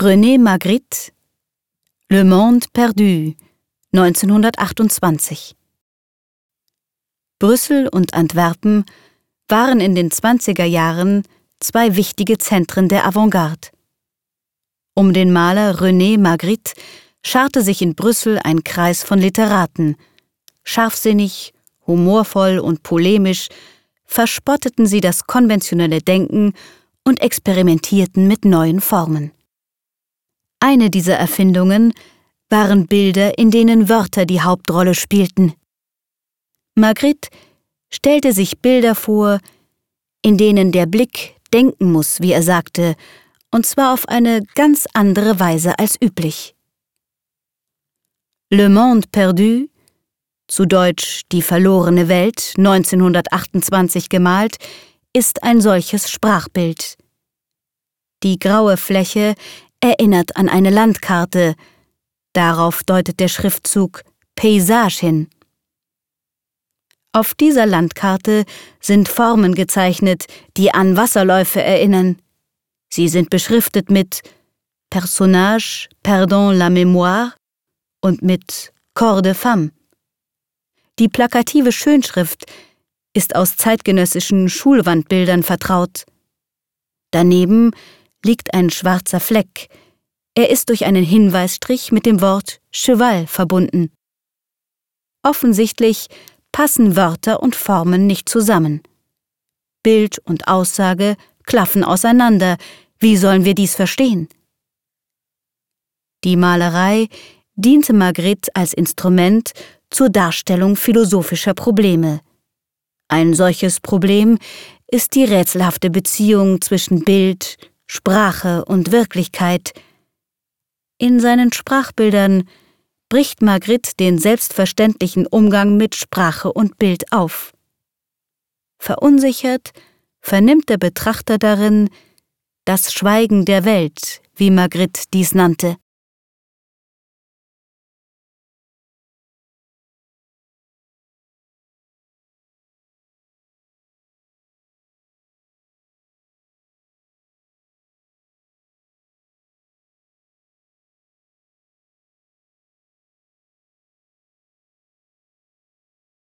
René Magritte Le Monde perdu 1928 Brüssel und Antwerpen waren in den 20er Jahren zwei wichtige Zentren der Avantgarde. Um den Maler René Magritte scharte sich in Brüssel ein Kreis von Literaten. Scharfsinnig, humorvoll und polemisch verspotteten sie das konventionelle Denken und experimentierten mit neuen Formen. Eine dieser Erfindungen waren Bilder, in denen Wörter die Hauptrolle spielten. Magritte stellte sich Bilder vor, in denen der Blick denken muss, wie er sagte, und zwar auf eine ganz andere Weise als üblich. Le Monde perdu, zu Deutsch Die verlorene Welt, 1928 gemalt, ist ein solches Sprachbild. Die graue Fläche erinnert an eine Landkarte. Darauf deutet der Schriftzug Paysage hin. Auf dieser Landkarte sind Formen gezeichnet, die an Wasserläufe erinnern. Sie sind beschriftet mit Personnage, Perdon la Mémoire und mit Corps de Femme. Die plakative Schönschrift ist aus zeitgenössischen Schulwandbildern vertraut. Daneben liegt ein schwarzer Fleck. Er ist durch einen Hinweisstrich mit dem Wort Cheval verbunden. Offensichtlich passen Wörter und Formen nicht zusammen. Bild und Aussage klaffen auseinander. Wie sollen wir dies verstehen? Die Malerei diente Magritte als Instrument zur Darstellung philosophischer Probleme. Ein solches Problem ist die rätselhafte Beziehung zwischen Bild, Sprache und Wirklichkeit. In seinen Sprachbildern bricht Magritte den selbstverständlichen Umgang mit Sprache und Bild auf. Verunsichert vernimmt der Betrachter darin das Schweigen der Welt, wie Magritte dies nannte.